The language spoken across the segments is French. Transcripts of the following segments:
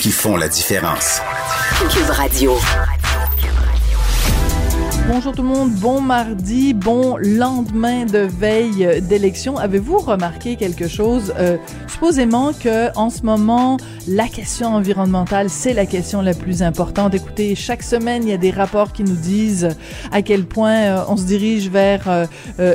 qui font la différence. Cube Radio. Bonjour tout le monde, bon mardi, bon lendemain de veille d'élection. Avez-vous remarqué quelque chose? Euh, supposément que en ce moment, la question environnementale, c'est la question la plus importante. Écoutez, chaque semaine, il y a des rapports qui nous disent à quel point euh, on se dirige vers euh,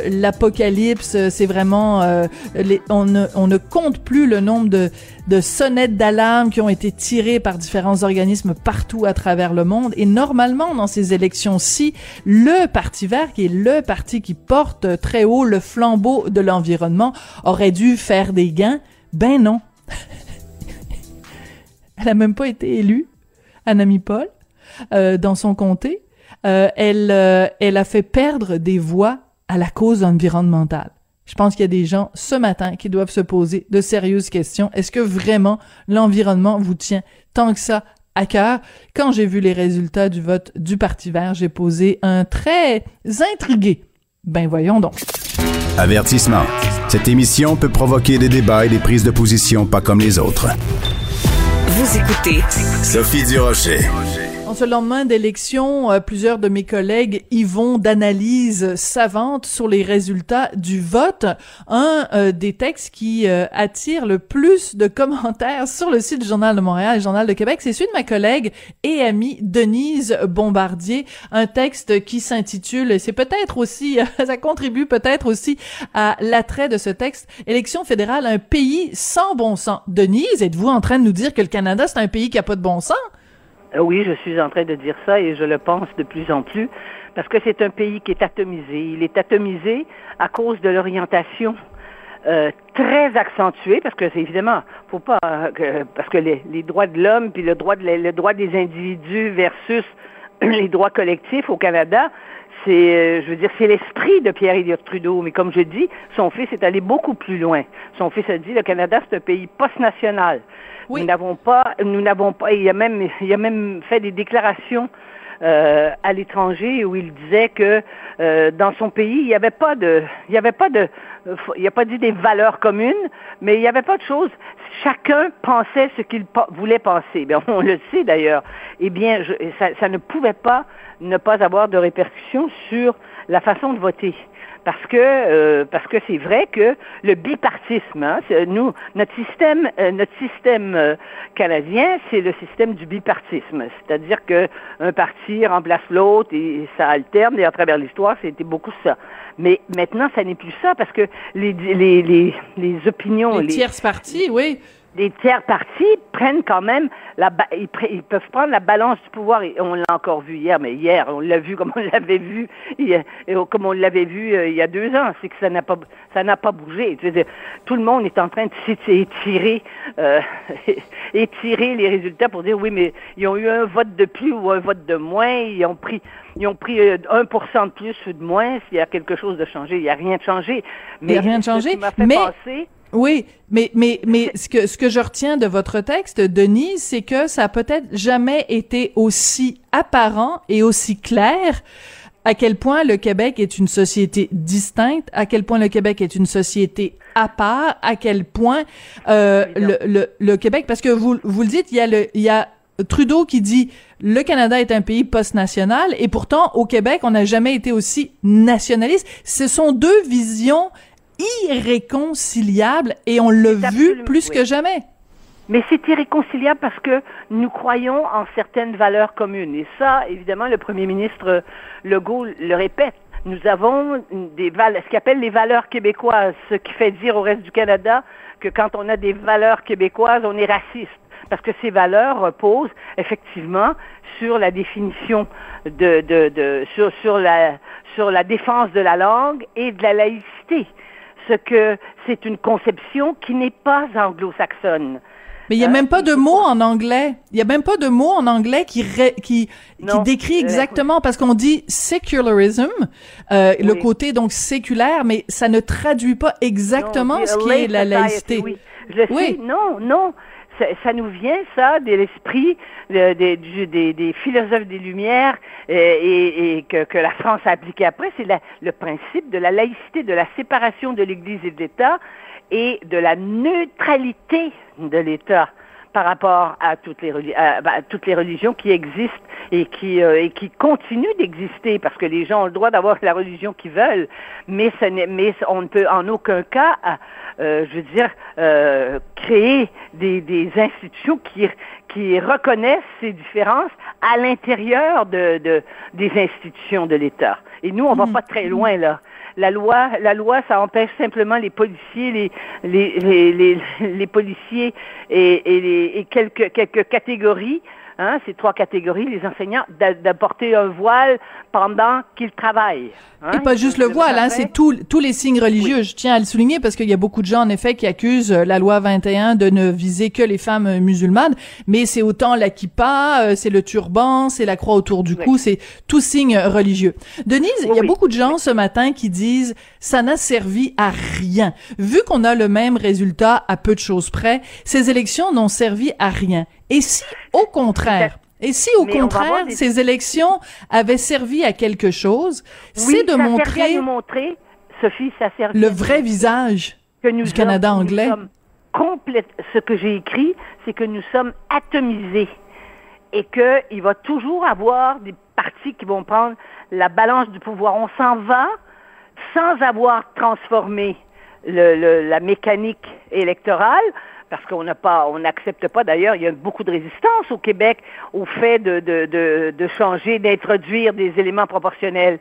l'apocalypse. C'est vraiment, les, on, ne, on ne compte plus le nombre de de sonnettes d'alarme qui ont été tirées par différents organismes partout à travers le monde. Et normalement, dans ces élections-ci, le Parti vert, qui est le parti qui porte très haut le flambeau de l'environnement, aurait dû faire des gains. Ben non. Elle a même pas été élue, Anami Paul, euh, dans son comté. Euh, elle, euh, elle a fait perdre des voix à la cause environnementale. Je pense qu'il y a des gens ce matin qui doivent se poser de sérieuses questions. Est-ce que vraiment l'environnement vous tient tant que ça à cœur? Quand j'ai vu les résultats du vote du Parti vert, j'ai posé un très intrigué. Ben voyons donc. Avertissement. Cette émission peut provoquer des débats et des prises de position pas comme les autres. Vous écoutez Sophie Durocher. En ce lendemain d'élection, euh, plusieurs de mes collègues y vont d'analyse savante sur les résultats du vote. Un euh, des textes qui euh, attire le plus de commentaires sur le site du Journal de Montréal et Journal de Québec, c'est celui de ma collègue et amie Denise Bombardier. Un texte qui s'intitule, c'est peut-être aussi, ça contribue peut-être aussi à l'attrait de ce texte, Élection fédérale, un pays sans bon sens. Denise, êtes-vous en train de nous dire que le Canada, c'est un pays qui a pas de bon sens? Euh, oui, je suis en train de dire ça et je le pense de plus en plus parce que c'est un pays qui est atomisé. Il est atomisé à cause de l'orientation euh, très accentuée, parce que c'est évidemment, faut pas euh, parce que les, droits de l'homme puis le droit des individus versus les droits collectifs au Canada, c'est, je veux dire, c'est l'esprit de Pierre Elliott Trudeau. Mais comme je dis, son fils est allé beaucoup plus loin. Son fils a dit le Canada c'est un pays post-national. Nous n'avons pas, nous n'avons pas. Il a même, il a même fait des déclarations euh, à l'étranger où il disait que euh, dans son pays il n'y avait pas de, il n'y avait pas de, il n'a pas dit des valeurs communes, mais il n'y avait pas de choses. Chacun pensait ce qu'il voulait penser. Bien, on le sait d'ailleurs. Eh bien, ça, ça ne pouvait pas ne pas avoir de répercussions sur la façon de voter parce que euh, parce que c'est vrai que le bipartisme, hein, nous notre système euh, notre système euh, canadien, c'est le système du bipartisme, c'est-à-dire que un parti remplace l'autre et, ça alterne et à travers l'histoire, c'était beaucoup ça. Mais maintenant, ça n'est plus ça parce que les les les, les opinions les, les tierces partis, oui les tiers partis prennent quand même la ils, ils, peuvent prendre la balance du pouvoir. Et on l'a encore vu hier mais hier on l'a vu comme on l'avait vu et comme on l'avait vu euh, il y a deux ans. C'est que ça n'a pas ça n'a pas bougé. Tout le monde est en train de s'étirer euh, étirer les résultats pour dire oui mais ils ont eu un vote de plus ou un vote de moins. Ils ont pris ils ont pris 1% euh, de plus ou de moins. S'il y a quelque chose de changé il n'y a rien de changé. Mais il n'y a rien de changé. mais oui, mais mais mais ce que ce que je retiens de votre texte, Denise, c'est que ça a peut-être jamais été aussi apparent et aussi clair à quel point le Québec est une société distincte, à quel point le Québec est une société à part, à quel point euh, le, le, le Québec, parce que vous vous le dites, il y a le il y a Trudeau qui dit le Canada est un pays post-national et pourtant au Québec on n'a jamais été aussi nationaliste. Ce sont deux visions irréconciliable et on l'a vu plus que jamais. Mais c'est irréconciliable parce que nous croyons en certaines valeurs communes. Et ça, évidemment, le premier ministre Legault le répète. Nous avons des valeurs, ce qu'il appelle les valeurs québécoises, ce qui fait dire au reste du Canada que quand on a des valeurs québécoises, on est raciste. Parce que ces valeurs reposent effectivement sur la définition de, de, de sur, sur la sur la défense de la langue et de la laïcité. Ce que c'est une conception qui n'est pas anglo-saxonne. Mais il n'y a Hein? même pas de mot en anglais. Il y a même pas de mot en anglais qui ré- qui, qui décrit Euh, exactement parce qu'on dit secularism, euh, le côté donc séculaire, mais ça ne traduit pas exactement Non, ce qui est la laïcité. Oui, je le Oui. sais. Non, non. Ça, nous vient, ça, de l'esprit de- des- philosophes des Lumières euh, et, que, la France a appliqué après. C'est le principe de la laïcité, de la séparation de l'Église et de l'État et de la neutralité de l'État par rapport à toutes les, reli- à- à toutes les religions qui existent et qui, euh, et qui continuent d'exister parce que les gens ont le droit d'avoir la religion qu'ils veulent, mais, ce n'est- mais on ne peut en aucun cas, euh, je veux dire, euh, créer des, des institutions qui, qui reconnaissent ces différences à l'intérieur de, de, des institutions de l'État. Et nous, on va pas très loin là. La loi, la loi, ça empêche simplement les policiers, les, les, les, les, policiers et, et, et quelques, quelques catégories, hein, ces trois catégories, les enseignants, d'a- d'apporter un voile pendant qu'ils travaillent. hein. Et pas juste le voile, hein, c'est tous les signes religieux. Je tiens à le souligner parce qu'il y a beaucoup de gens, en effet, qui accusent euh, la loi 21 de ne viser que les femmes euh, musulmanes, mais c'est autant la kippa, euh, c'est le turban, c'est la croix autour du Oui. cou, c'est tout signe religieux. Denise, il y a beaucoup de gens ce matin qui disent ça n'a servi à rien. Vu qu'on a le même résultat à peu de choses près, ces élections n'ont servi à rien. Et si, au contraire, et si, au Mais contraire, des- ces élections avaient servi à quelque chose, Oui, c'est de ça à montrer montrer, Sophie, ça le à vrai visage que nous du Canada anglais. Nous sommes complète- ce que j'ai écrit, c'est que nous sommes atomisés et qu'il va toujours avoir des partis qui vont prendre la balance du pouvoir. On s'en va sans avoir transformé le- le- la mécanique électorale, parce qu'on n'a pas, on n'accepte pas d'ailleurs, il y a beaucoup de résistance au Québec au fait de, changer, d'introduire des éléments proportionnels.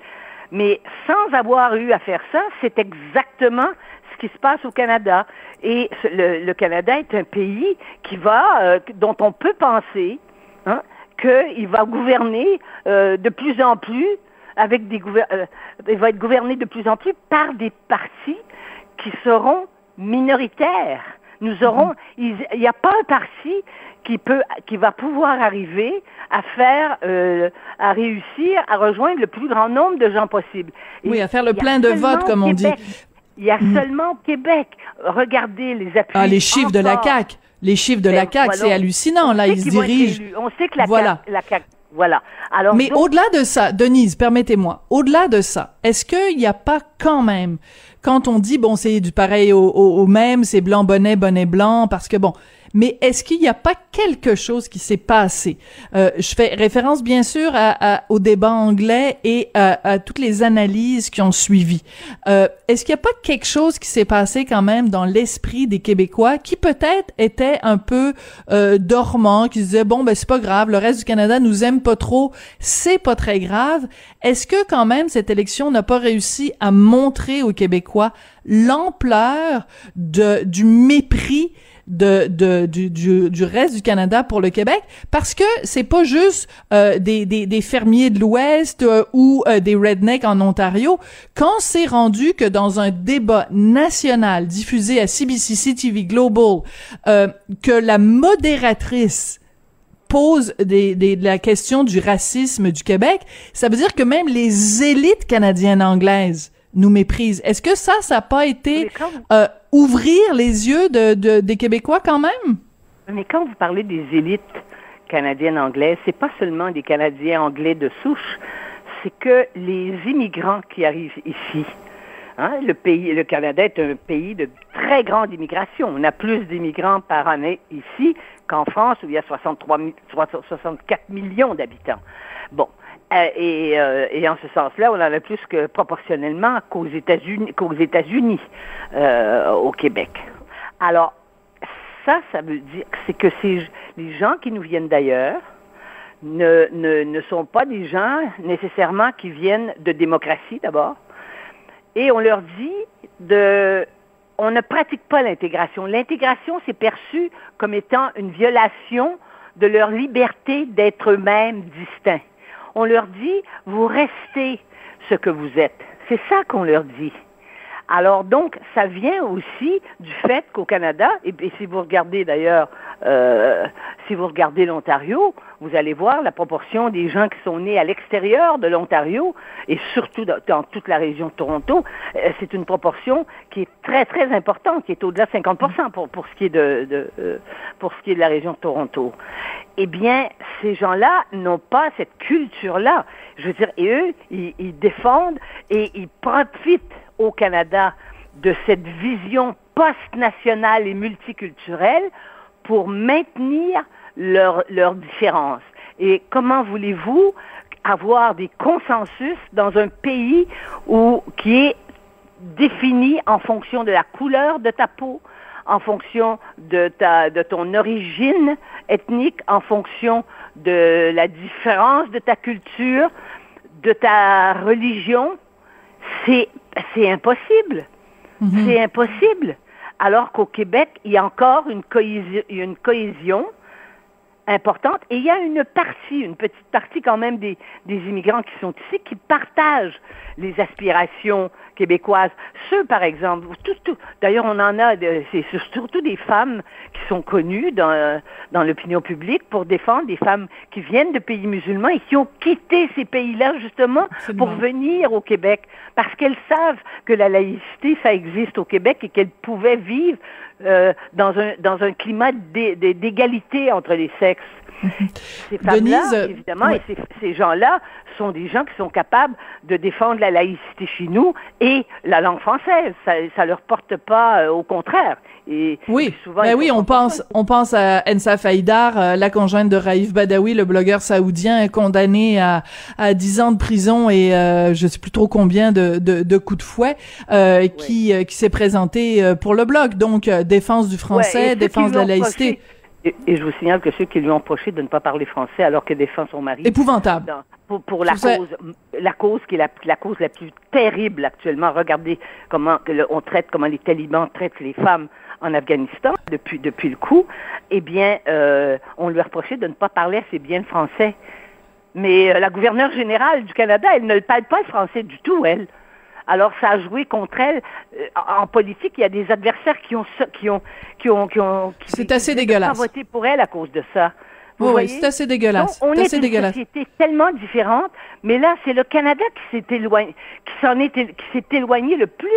Mais sans avoir eu à faire ça, c'est exactement ce qui se passe au Canada. Et le, Canada est un pays euh, dont on peut penser hein, qu'il va gouverner euh, de plus en plus avec des euh, va être gouverné de plus en plus par des partis qui seront minoritaires. Nous aurons, il n'y a pas un parti qui peut, qui va pouvoir arriver à faire, euh, à réussir à rejoindre le plus grand nombre de gens possible. Et Oui, à faire le plein de votes, comme on dit. Il y a seulement au Québec. Regardez les appuis. Ah, les chiffres de la. CAQ. Les chiffres de Ben, la CAQ, voilà. c'est hallucinant. Là, ils se dirigent. On sait que la Voilà. CAQ, la CAQ, voilà. Alors, Mais donc, au-delà de ça, Denise, permettez-moi, au-delà de ça, est-ce qu'il n'y a pas quand même, quand on dit, bon, c'est du pareil au, au- au même, c'est blanc, bonnet, bonnet, blanc, parce que bon, mais est-ce qu'il n'y a pas quelque chose qui s'est passé? Euh, je fais référence, bien sûr, à, à- au débat anglais et à, à toutes les analyses qui ont suivi. Euh, est-ce qu'il n'y a pas quelque chose qui s'est passé quand même dans l'esprit des Québécois qui peut-être était un peu euh, dormant, qui se disait, bon, ben c'est pas grave, le reste du Canada nous aime pas trop, c'est pas très grave. Est-ce que quand même cette élection n'a pas réussi à montrer aux Québécois l'ampleur du mépris de, de du, du, du reste du Canada pour le Québec parce que c'est pas juste euh, des, des, des fermiers de l'Ouest euh, ou euh, des rednecks en Ontario quand c'est rendu que dans un débat national diffusé à CBC TV Global euh, que la modératrice pose des, des, la question du racisme du Québec, ça veut dire que même les élites canadiennes anglaises nous méprisent. Est-ce que ça, ça n'a pas été euh, ouvrir les yeux de, de- des Québécois quand même? Mais quand vous parlez des élites canadiennes anglaises, c'est pas seulement des Canadiens anglais de souche, c'est que les immigrants qui arrivent ici. Hein, le pays, le Canada est un pays de très grande immigration. On a plus d'immigrants par année ici qu'en France où il y a 63, mi- 64 millions d'habitants. Bon. Euh, et, euh, et en ce sens-là, on en a plus que proportionnellement qu'aux États-Unis, euh, au Québec. Alors, ça, ça veut dire c'est que les gens qui nous viennent d'ailleurs ne, ne, ne sont pas des gens nécessairement qui viennent de démocratie d'abord. Et on leur dit de on ne pratique pas l'intégration. L'intégration, c'est perçu comme étant une violation de leur liberté d'être eux-mêmes distincts. On leur dit, vous restez ce que vous êtes. C'est ça qu'on leur dit. Alors donc, ça vient aussi du fait qu'au Canada, et, si vous regardez d'ailleurs, euh, si vous regardez l'Ontario, vous allez voir la proportion des gens qui sont nés à l'extérieur de l'Ontario et surtout dans, toute la région de Toronto, euh, c'est une proportion qui est très très importante, qui est au-delà de 50 pour, pour ce qui est de, de euh, pour ce qui est de la région de Toronto. Eh bien, ces gens-là n'ont pas cette culture-là. Je veux dire, et eux, ils défendent et ils profitent au Canada de cette vision post-nationale et multiculturelle pour maintenir leurs leur différences. Et comment voulez-vous avoir des consensus dans un pays qui est défini en fonction de la couleur de ta peau, en fonction de ton origine ethnique, en fonction de la différence de ta culture, de ta religion, c'est c'est impossible. Mhm. C'est impossible. Alors qu'au Québec, il y a encore une cohésion, une cohésion importante et il y a une partie, une petite partie quand même des, des immigrants qui sont ici qui partagent les aspirations québécoises. Ceux, par exemple, tout, tout, d'ailleurs, on en a, c'est surtout des femmes qui sont connues dans, dans l'opinion publique pour défendre des femmes qui viennent de pays musulmans et qui ont quitté ces pays-là justement pour venir au Québec parce qu'elles savent que la laïcité, ça existe au Québec et qu'elles pouvaient vivre euh, dans, un, dans un climat d'égalité entre les sexes. Ces femmes-là, évidemment, et ces, ces gens-là sont des gens qui sont capables de défendre la laïcité chez nous et la langue française. Ça, ça leur porte pas euh, au contraire. Et oui, souvent, ben oui, on pense, on pense à Ensa Faïdar, euh, la conjointe de Raif Badawi, le blogueur saoudien condamné à, à 10 ans de prison et euh, je sais plus trop combien de, de, de coups de fouet, euh, qui, euh, qui s'est présenté pour le blog. Donc, défense du français, défense de la laïcité. Et, je vous signale que ceux qui lui ont reproché de ne pas parler français alors qu'elle défend son mari. Épouvantable. pour, pour la cause, la cause qui est la, la, cause la plus terrible actuellement. Regardez comment on traite, comment les talibans traitent les femmes en Afghanistan depuis depuis le coup. Eh bien, euh, on lui a reproché de ne pas parler assez bien le français. Mais euh, la gouverneure générale du Canada, elle ne parle pas le français du tout, elle. Alors ça a joué contre elle. Euh, en politique, il y a des adversaires qui ont qui ont qui ont qui ont. C'est assez dégueulasse. voté pour elle à cause de ça. Vous oui, c'est assez dégueulasse. on est, assez une société tellement différente, mais là, c'est le Canada qui s'est éloigné, qui s'en est, qui s'est éloigné le plus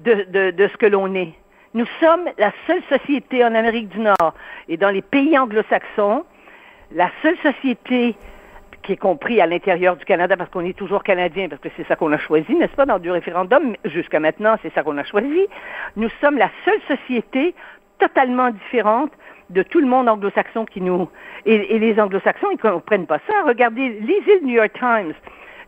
de, de, de ce que l'on est. Nous sommes la seule société en Amérique du Nord et dans les pays anglo-saxons, la seule société qui est compris à l'intérieur du Canada parce qu'on est toujours canadien, parce que c'est ça qu'on a choisi, n'est-ce pas, dans du référendum, jusqu'à maintenant, c'est ça qu'on a choisi. Nous sommes la seule société totalement différente de tout le monde anglo-saxon qui nous... Et, les anglo-saxons, ils ne comprennent pas ça. Regardez, lisez le New York Times,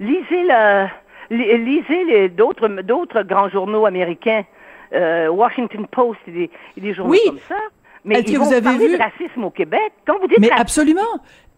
lisez, la, lisez les, d'autres, d'autres grands journaux américains, euh, Washington Post et des, et des journaux comme ça. Mais ils vont vous avez parler vu... de racisme au Québec. Quand vous dites Mais absolument.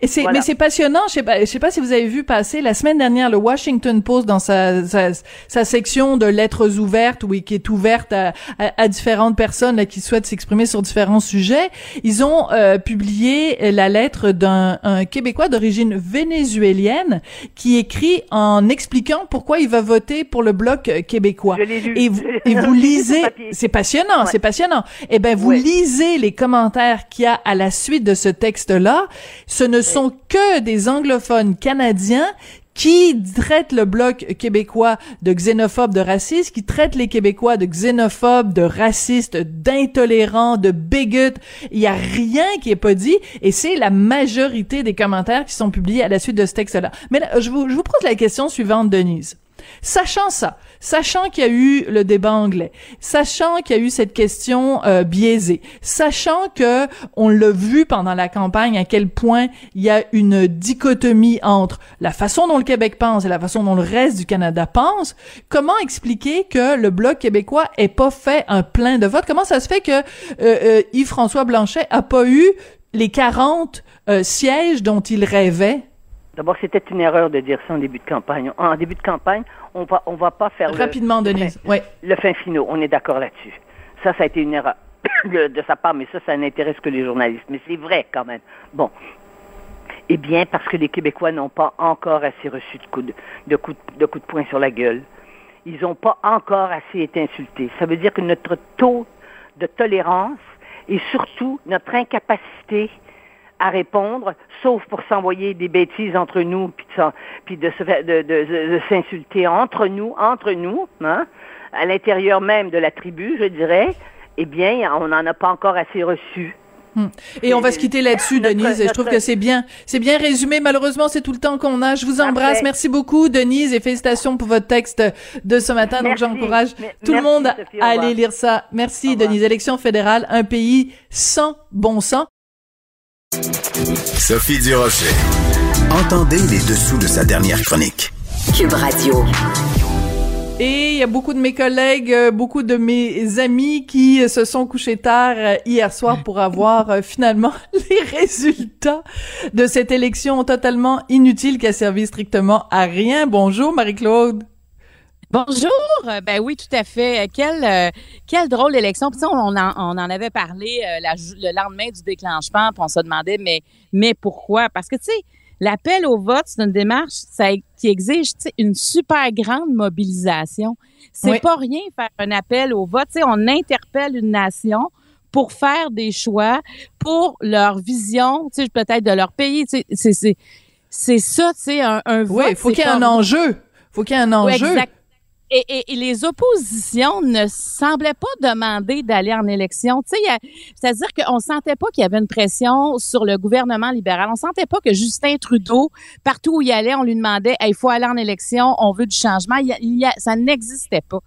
Et c'est, mais c'est passionnant. Je sais pas, je sais pas si vous avez vu passer la semaine dernière le Washington Post dans sa sa, sa section de lettres ouvertes, oui, qui est ouverte à, à, différentes personnes là, qui souhaitent s'exprimer sur différents sujets. Ils ont euh, publié la lettre d'un Québécois d'origine vénézuélienne qui écrit en expliquant pourquoi il va voter pour le bloc québécois. Je l'ai lu. Et vous, et vous lisez, c'est passionnant, ouais. c'est passionnant. Eh ben vous ouais. lisez les commentaires qu'il y a à la suite de ce texte-là. Ce ne sont que des anglophones canadiens qui traitent le bloc québécois de xénophobe, de raciste, qui traitent les Québécois de xénophobes, de racistes, d'intolérants, de bigots. Il y a rien qui est pas dit, et c'est la majorité des commentaires qui sont publiés à la suite de ce texte-là. Mais là, je vous, je vous pose la question suivante, Denise. Sachant ça, sachant qu'il y a eu le débat anglais, sachant qu'il y a eu cette question euh, biaisée, sachant que on l'a vu pendant la campagne à quel point il y a une dichotomie entre la façon dont le Québec pense et la façon dont le reste du Canada pense, comment expliquer que le bloc québécois ait pas fait un plein de votes? Comment ça se fait que euh, euh, Yves-François Blanchet a pas eu les 40 euh, sièges dont il rêvait? D'abord, c'était une erreur de dire ça en début de campagne. En début de campagne, on va, on va pas faire rapidement, le, Denise. Le fin, le fin finaux. On est d'accord là-dessus. Ça, ça a été une erreur de, sa part, mais ça, ça n'intéresse que les journalistes. Mais c'est vrai quand même. Bon, eh bien, parce que les Québécois n'ont pas encore assez reçu de coups de, de poing sur la gueule. Ils n'ont pas encore assez été insultés. Ça veut dire que notre taux de tolérance et surtout notre incapacité à répondre, sauf pour s'envoyer des bêtises entre nous, puis de, s'insulter entre nous, entre nous, hein, à l'intérieur même de la tribu, je dirais, eh bien, on n'en a pas encore assez reçu. Hum. Et on va se quitter là-dessus, Denise. Je trouve que c'est bien, c'est bien résumé. Malheureusement, c'est tout le temps qu'on a. Je vous embrasse. Merci beaucoup, Denise, et félicitations pour votre texte de ce matin. Merci. Donc, j'encourage tout le monde Sophie. À aller lire ça. Merci. Denise. Élection fédérale, un pays sans bon sens. Sophie Durocher. Entendez les dessous de sa dernière chronique. Cube Radio. Et il y a beaucoup de mes collègues, euh, beaucoup de mes amis qui se sont couchés tard euh, hier soir pour avoir euh, finalement les résultats de cette élection totalement inutile qui a servi strictement à rien. Bonjour, Marie-Claude. Bonjour. Euh, Ben oui, tout à fait. Euh, Quelle, euh, quelle drôle d'élection. Puis, on, en, on en avait parlé euh, la le lendemain du déclenchement, puis on se demandait, mais, mais pourquoi? Parce que, tu sais, l'appel au vote, c'est une démarche ça, qui exige une super grande mobilisation. C'est Oui. pas rien faire un appel au vote. On interpelle une nation pour faire des choix pour leur vision, peut-être de leur pays. C'est, ça, tu sais, un, un vote. Oui, il faut qu'il y ait un enjeu. faut qu'il y ait un oui, enjeu. exact. Et, et- les oppositions ne semblaient pas demander d'aller en élection. C'est-à-dire qu'on sentait pas qu'il y avait une pression sur le gouvernement libéral. On sentait pas que Justin Trudeau, partout où il allait, on lui demandait il faut aller en élection, on veut du changement. Ça n'existait pas.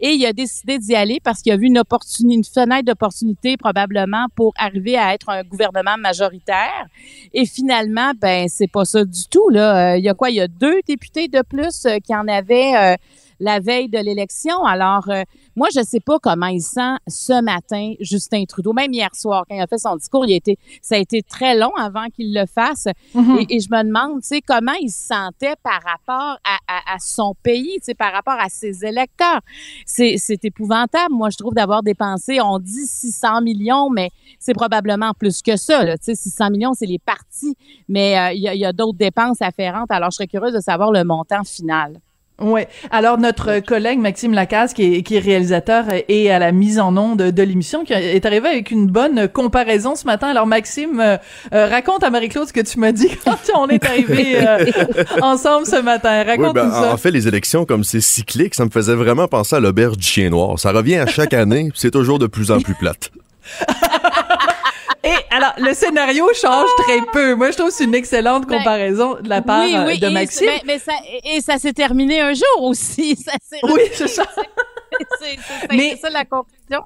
Et il a décidé d'y aller parce qu'il a vu une opportunité, une fenêtre d'opportunité probablement pour arriver à être un gouvernement majoritaire. Et finalement, ben c'est pas ça du tout. Là, Euh, il y a quoi? Il y a deux députés de plus euh, qui en avaient. euh, la veille de l'élection. Alors, euh, moi, je sais pas comment il sent ce matin Justin Trudeau. Même hier soir, quand il a fait son discours, il a été, ça a été très long avant qu'il le fasse. Mhm. et, et je me demande, tu sais, comment il se sentait par rapport à, à- à son pays, tu sais, par rapport à ses électeurs. C'est, épouvantable, moi, je trouve, d'avoir dépensé, on dit 600 millions, mais c'est probablement plus que ça. Là. Tu sais, 600 millions, c'est les partis, mais euh, il y a, il y a d'autres dépenses afférentes. Alors, je serais curieuse de savoir le montant final. Oui. Alors, notre collègue Maxime Lacasse, qui est, qui est réalisateur et à la mise en onde de l'émission, qui est arrivé avec une bonne comparaison ce matin. Alors, Maxime, euh, euh, raconte à Marie-Claude ce que tu m'as dit quand on est arrivé euh, ensemble ce matin. Oui, Raconte ben, nous ça. en fait, les élections, comme c'est cyclique, ça me faisait vraiment penser à l'auberge du chien noir. Ça revient à chaque année, c'est toujours de plus en plus plate. Et alors, le scénario change très peu. Moi, je trouve que c'est une excellente Ben, comparaison de la part euh, de et Maxime. c'est- Mais, mais ça, et ça s'est terminé un jour aussi. Ça Oui, c'est ça. c'est ça la conclusion.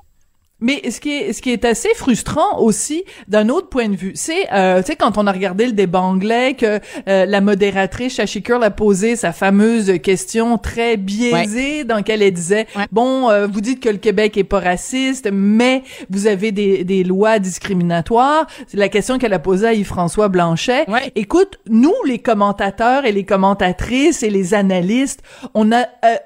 Mais ce qui est ce qui est assez frustrant aussi d'un autre point de vue, c'est euh, tu sais quand on a regardé le débat anglais que euh, la modératrice Shashi a posé sa fameuse question très biaisée dans laquelle elle disait Ouais. bon euh, vous dites que le Québec est pas raciste mais vous avez des des lois discriminatoires, c'est la question qu'elle a posée à Yves-François Blanchet. Ouais. Écoute, nous les commentateurs et les commentatrices et les analystes, on a euh,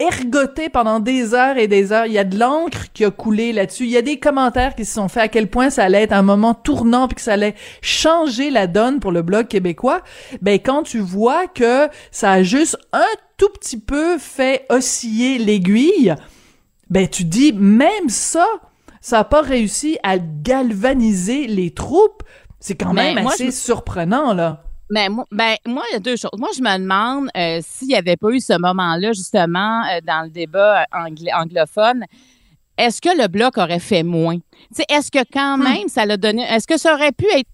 ergoté pendant des heures et des heures. Il y a de l'encre qui a coulé là-dessus. Il y a des commentaires qui se sont faits à quel point ça allait être un moment tournant puis que ça allait changer la donne pour le bloc québécois. Ben quand tu vois que ça a juste un tout petit peu fait osciller l'aiguille, ben tu dis même ça, ça a pas réussi à galvaniser les troupes. C'est quand Mais même moi, assez je- surprenant là. Mais moi, ben, moi, il y a deux choses. Moi, je me demande euh, s'il n'y avait pas eu ce moment-là, justement, euh, dans le débat angli- anglophone, est-ce que le Bloc aurait fait moins? Est-ce que quand Hmm. même, ça l'a donné... Est-ce que ça aurait pu être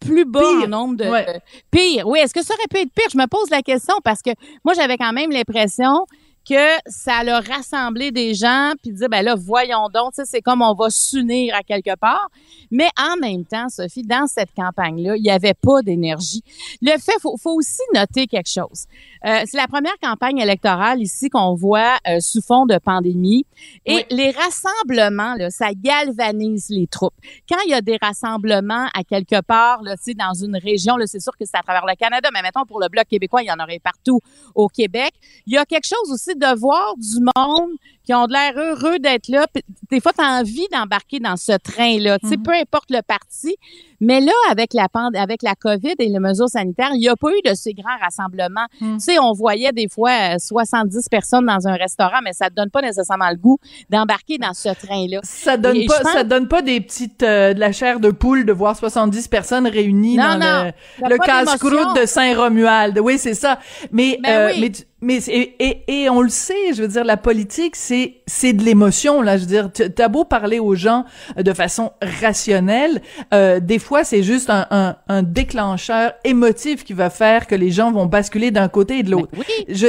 plus bas Pire. en nombre de, Ouais. de- pire. Oui, est-ce que ça aurait pu être pire? Je me pose la question parce que moi, j'avais quand même l'impression que ça l'a rassemblé des gens puis dire ben là voyons donc c'est comme on va s'unir à quelque part. Mais en même temps Sophie dans cette campagne là il y avait pas d'énergie. Le fait faut, faut aussi noter quelque chose. Euh, c'est la première campagne électorale ici qu'on voit euh, sous fond de pandémie. Et les rassemblements là ça galvanise les troupes. Quand il y a des rassemblements à quelque part là tu dans une région là c'est sûr que c'est à travers le Canada mais mettons pour le bloc québécois il y en aurait partout au Québec. Il y a quelque chose aussi de voir du monde qui ont de l'air heureux d'être là. Puis, des fois, tu as envie d'embarquer dans ce train-là, tu sais, peu importe le parti. Mais là, avec la pand avec la COVID et les mesures sanitaires, il n'y a pas eu de ces grands rassemblements. Tu sais, on voyait des fois euh, 70 personnes dans un restaurant, mais ça te donne pas nécessairement le goût d'embarquer dans ce train-là. Ça donne Et pas, pense- ça donne pas des petites, euh, de la chair de poule de voir 70 personnes réunies Non, dans non, le, casse-croûte de Saint-Romuald. Oui, c'est ça. Mais, Ben euh, oui. mais, mais et, et, et on le sait, je veux dire, la politique, c'est, c'est de l'émotion, là. Je veux dire, t'as beau parler aux gens euh, de façon rationnelle, euh, des fois, c'est juste un, un, un déclencheur émotif qui va faire que les gens vont basculer d'un côté et de l'autre. Oui, Je,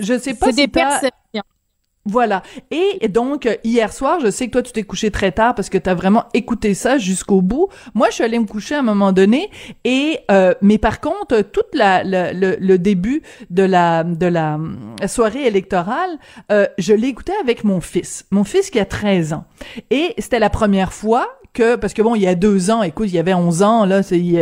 je sais pas c'est si des perceptions. Voilà. Et donc, euh, hier soir, je sais que toi, tu t'es couché très tard parce que tu as vraiment écouté ça jusqu'au bout. Moi, je suis allée me coucher à un moment donné. Et euh, mais par contre, toute la, la- le, le début de la de la hum, soirée électorale, euh, je écouté avec mon fils. Mon fils qui a 13 ans. Et c'était la première fois que parce que bon il y a deux ans écoute il y avait 11 ans là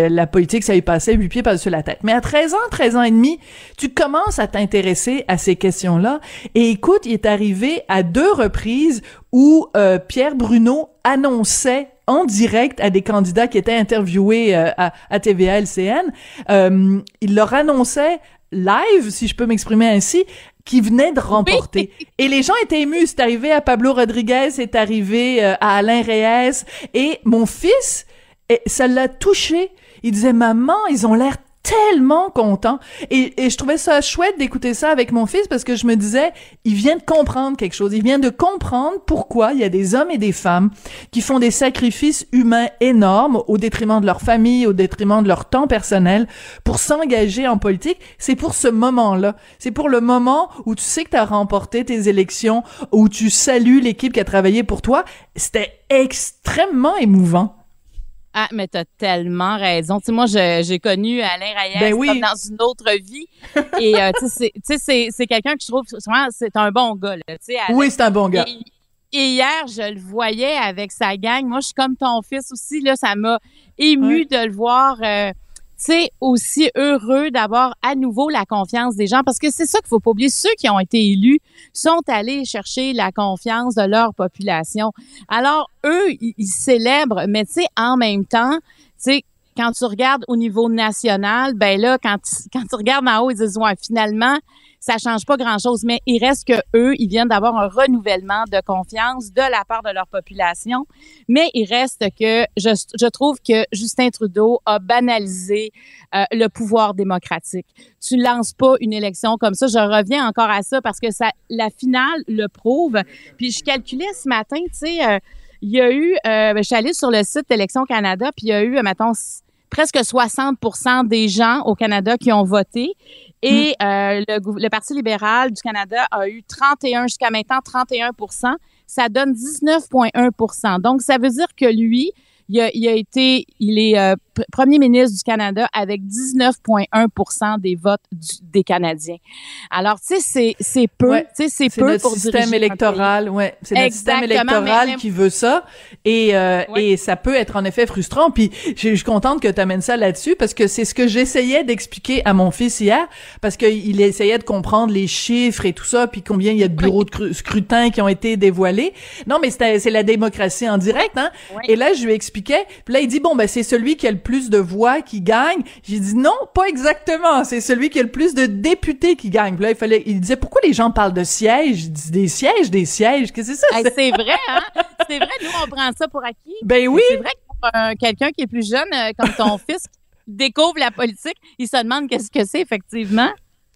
la politique ça y passait huit pieds par-dessus la tête. Mais à 13 ans 13 ans et demi tu commences à t'intéresser à ces questions là et écoute il est arrivé à deux reprises où euh, Pierre Bruno annonçait en direct à des candidats qui étaient interviewés euh, à, à TVA LCN euh, il leur annonçait live si je peux m'exprimer ainsi qui venait de remporter. Et les gens étaient émus. C'est arrivé à Pablo Rodriguez, c'est arrivé euh, à Alain Reyes. Et mon fils, et ça l'a touché. Il disait, maman, ils ont l'air tellement contents. Et, et je trouvais ça chouette d'écouter ça avec mon fils parce que je me disais, il vient de comprendre quelque chose. Il vient de comprendre pourquoi il y a des hommes et des femmes qui font des sacrifices humains énormes au détriment de leur famille, au détriment de leur temps personnel pour s'engager en politique. C'est pour ce moment-là. C'est pour le moment où tu sais que tu as remporté tes élections, où tu salues l'équipe qui a travaillé pour toi. C'était extrêmement émouvant. Ah, mais t'as tellement raison. Tu sais, moi, j'ai connu Alain Reyes Ben oui. comme dans une autre vie. Et, euh, tu sais, c'est- quelqu'un que je trouve, c'est un bon gars, là. Tu sais, Alain. Oui, c'est un bon gars. Et, et hier, je le voyais avec sa gang. Moi, je suis comme ton fils aussi, là. Ça m'a ému de le voir, euh, sais, aussi heureux d'avoir à nouveau la confiance des gens. Parce que c'est ça qu'il faut pas oublier. Ceux qui ont été élus sont allés chercher la confiance de leur population. Alors, eux, ils, célèbrent, mais tu sais, en même temps, tu quand tu regardes au niveau national, ben là, quand tu, regardes en haut, ils disent, ouais, finalement, ça change pas grand-chose, mais il reste que eux, ils viennent d'avoir un renouvellement de confiance de la part de leur population. Mais il reste que je, trouve que Justin Trudeau a banalisé euh, le pouvoir démocratique. Tu lances pas une élection comme ça. Je reviens encore à ça parce que ça, la finale le prouve. Puis je calculais ce matin, tu sais, euh, il y a eu, euh, je suis allée sur le site d'Élections Canada, puis il y a eu, mettons, presque 60% des gens au Canada qui ont voté. Et euh, le, Parti libéral du Canada a eu 31, jusqu'à maintenant 31% Ça donne 19,1% Donc, ça veut dire que lui, il a, il a été, il est euh, premier ministre du Canada avec 19,1 des votes du- des Canadiens. Alors, tu sais, c'est, peu, Ouais. tu sais, c'est peu notre pour système électoral, ouais. C'est notre système électoral mais- qui veut ça. Et, euh, et ça peut être en effet frustrant. Puis je suis contente que tu amènes ça là-dessus parce que c'est ce que j'essayais d'expliquer à mon fils hier parce qu'il essayait de comprendre les chiffres et tout ça, puis combien il y a de bureaux de cru- scrutin qui ont été dévoilés. Non, mais c'est la démocratie en direct, hein. Et là, je lui expliquais. Puis là, il dit, bon, ben c'est celui qui a le plus de voix qui gagne. J'ai dit, non, pas exactement. C'est celui qui a le plus de députés qui gagne. Puis là, il fallait, il disait, pourquoi les gens parlent de sièges? Dis, des sièges, des sièges. Qu'est-ce que c'est ça? Hey, c'est vrai, hein? C'est vrai, nous, on prend ça pour acquis. Ben oui. C'est vrai que pour un- quelqu'un qui est plus jeune, euh, comme ton fils, qui découvre la politique, il se demande qu'est-ce que c'est, effectivement.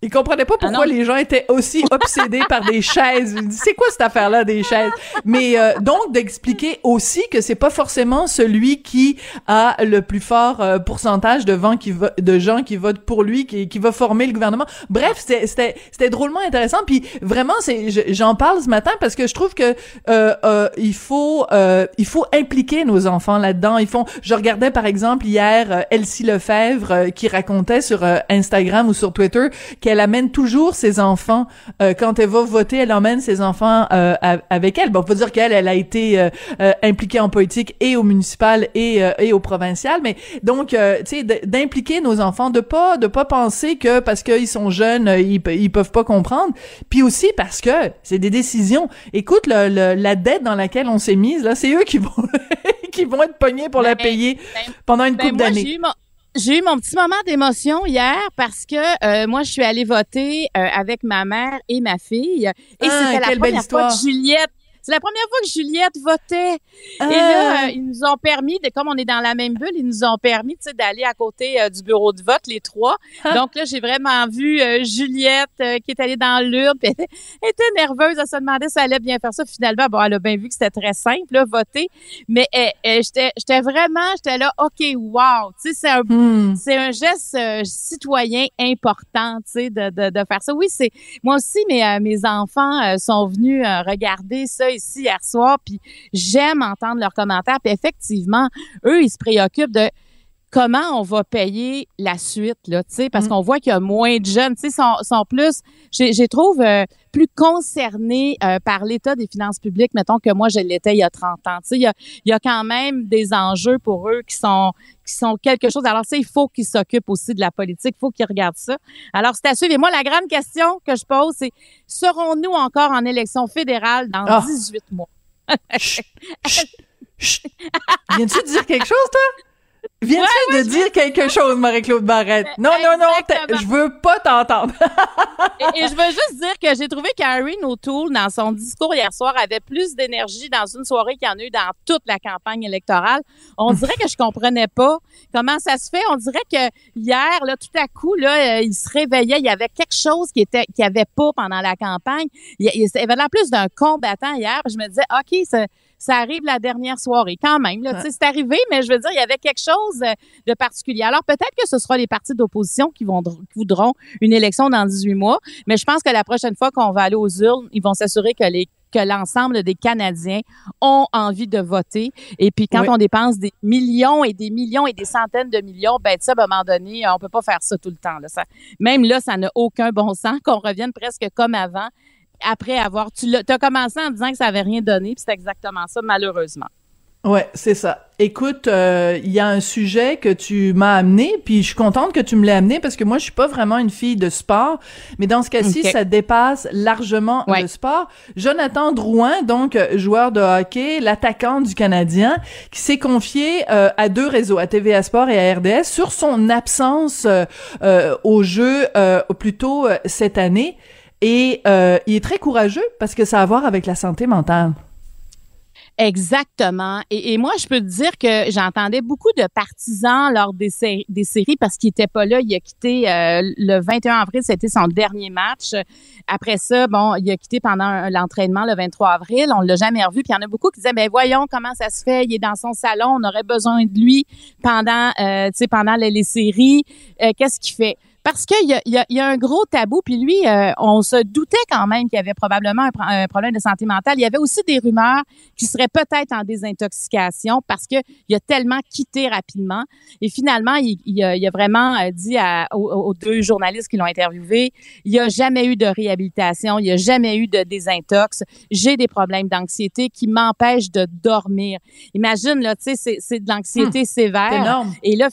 Il comprenait pas pourquoi les gens étaient aussi obsédés par des chaises. C'est quoi cette affaire-là des chaises? Mais euh, donc, d'expliquer aussi que c'est pas forcément celui qui a le plus fort euh, pourcentage de, vent qui de gens qui votent pour lui qui, qui va former le gouvernement. Bref, c'était c'était drôlement intéressant. Puis vraiment, c'est je- j'en parle ce matin parce que je trouve que euh, euh, il faut euh, il faut impliquer nos enfants là-dedans. Ils font. Je regardais par exemple hier Elsie Lefebvre qui racontait sur Instagram ou sur Twitter qu'elle amène toujours ses enfants euh, quand elle va voter. Elle emmène ses enfants euh, avec elle. Bon, faut dire qu'elle elle a été euh, euh, impliquée en politique et au municipal et euh, et au provincial. Mais donc euh, tu sais d'impliquer nos enfants, de pas de pas penser que parce qu'ils sont jeunes ils, ils peuvent pas comprendre. Puis aussi parce que c'est des décisions. Écoute le, le- la dette dans laquelle on s'est mise là, c'est eux qui vont qui vont être pognés pour la Ben, payer ben, pendant une Ben, couple moi, d'années. J'ai eu mon- petit moment d'émotion hier parce que euh, moi, je suis allée voter euh, avec ma mère et ma fille. Et Ah, c'était la première fois histoire. que Juliette. C'est la première fois que Juliette votait. Ah. Et là, euh, ils nous ont permis, de, comme on est dans la même bulle, ils nous ont permis d'aller à côté euh, du bureau de vote, les trois. Ah. Donc là, j'ai vraiment vu euh, Juliette qui est allée dans l'urne. Elle, était nerveuse, elle se demandait si elle allait bien faire ça. Finalement, bon, elle a bien vu que c'était très simple, là, voter. Mais j'étais vraiment, j'étais là, OK, wow. Tu sais, c'est un Hmm. un geste citoyen important, tu sais, de, de, de faire ça. Oui, c'est moi aussi, mes, mes enfants sont venus regarder ça ici hier soir, puis j'aime entendre leurs commentaires. Puis effectivement, eux, ils se préoccupent de comment on va payer la suite, là, tu sais, parce Mm. qu'on voit qu'il y a moins de jeunes, tu sais, sont, sont plus, j'ai j'ai trouve, euh, plus concernés euh, par l'état des finances publiques, mettons que moi, je l'étais il y a 30 ans. Tu sais, il y a, il y a quand même des enjeux pour eux qui sont qui sont quelque chose. Alors, ça, il faut qu'ils s'occupent aussi de la politique, il faut qu'ils regardent ça. Alors, c'est à suivre. Et moi, la grande question que je pose, c'est serons-nous encore en élection fédérale dans Ah. 18 mois? Chut, chut, chut. Viens-tu dire quelque chose, toi? Viens-tu de dire quelque chose, Marie-Claude Barrette? Non, non, non, Exactement. je veux pas t'entendre. et, et je veux juste dire que j'ai trouvé qu'Irene O'Toole, dans son discours hier soir, avait plus d'énergie dans une soirée qu'il y en a eu dans toute la campagne électorale. On dirait que je comprenais pas comment ça se fait. On dirait que hier, là, tout à coup, là, euh, il se réveillait. Il y avait quelque chose qui était, qui avait pas pendant la campagne. Il, il, il avait l'air plus d'un combattant hier. Je me disais, OK, ça, ça arrive la dernière soirée quand même. Là, c'est arrivé, mais je veux dire, il y avait quelque chose euh, de particulier. Alors peut-être que ce sera les partis d'opposition qui, vont, qui voudront une élection dans 18 mois, mais je pense que la prochaine fois qu'on va aller aux urnes, ils vont s'assurer que les que l'ensemble des Canadiens ont envie de voter. Et puis, quand Oui. on dépense des millions et des millions et des centaines de millions, ben, sais, à un moment donné, on peut pas faire ça tout le temps. Là. Ça, même là, ça n'a aucun bon sens qu'on revienne presque comme avant, après avoir... Tu as commencé en disant que ça avait rien donné, puis c'est exactement ça, malheureusement. Ouais, c'est ça. Écoute, euh, il y a un sujet que tu m'as amené, puis je suis contente que tu me l'aies amené parce que moi, je suis pas vraiment une fille de sport, mais dans ce cas-ci, ça dépasse largement Ouais. le sport. Jonathan Drouin, donc euh, joueur de hockey, l'attaquant du Canadien, qui s'est confié euh, à deux réseaux, à TVA Sport et à RDS, sur son absence euh, au jeu plus tôt euh, cette année. Et euh, il est très courageux parce que ça a à voir avec la santé mentale. Exactement. Et, moi, je peux te dire que j'entendais beaucoup de partisans lors des, des séries parce qu'il était pas là. Il a quitté euh, le 21 avril, c'était son dernier match. Après ça, bon, il a quitté pendant l'entraînement le 23 avril. On l'a jamais revu. Puis il y en a beaucoup qui disaient, ben voyons comment ça se fait. Il est dans son salon. On aurait besoin de lui pendant, euh, pendant les, séries. Qu'est-ce qu'il fait? Parce qu'il y a, y, a, y a un gros tabou, puis lui, euh, on se doutait quand même qu'il y avait probablement un, un problème de santé mentale. Il y avait aussi des rumeurs qu'il serait peut-être en désintoxication parce que il a tellement quitté rapidement. Et finalement, il, il a, il a vraiment euh, dit à- aux, aux deux journalistes qui l'ont interviewé, il n'y a jamais eu de réhabilitation, il n'y a jamais eu de désintox. J'ai des problèmes d'anxiété qui m'empêchent de dormir. Imagine, là, tu sais, c'est- c'est de l'anxiété sévère. C'est énorme. Et là,